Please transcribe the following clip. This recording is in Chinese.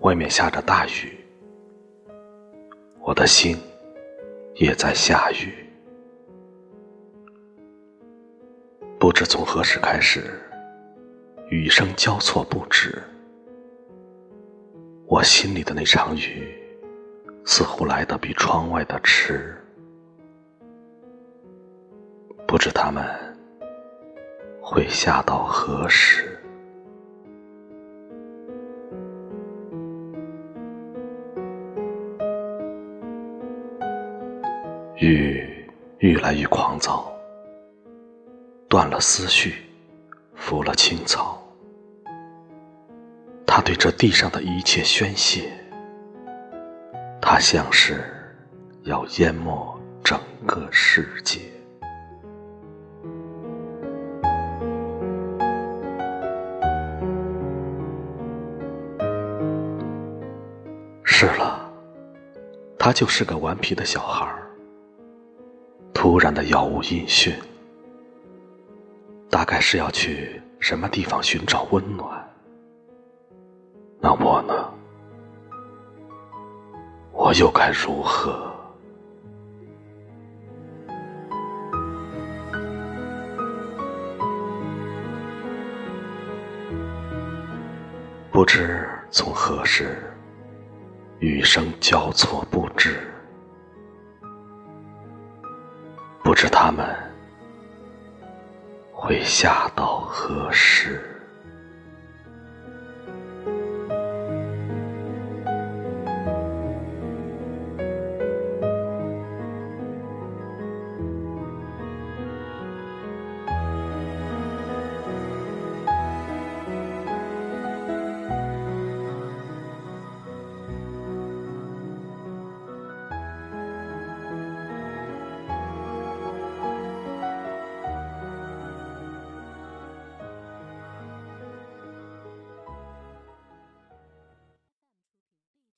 外面下着大雨，我的心也在下雨。不知从何时开始，雨声交错不止。我心里的那场雨，似乎来得比窗外的迟。不知他们会下到何时。雨愈来愈狂躁，断了思绪，拂了青草。他对这地上的一切宣泄，他像是要淹没整个世界。是了，他就是个顽皮的小孩。突然的杳无音讯，大概是要去什么地方寻找温暖。那我呢？我又该如何？不知从何时，雨声交错不止。不知他们会下到何时。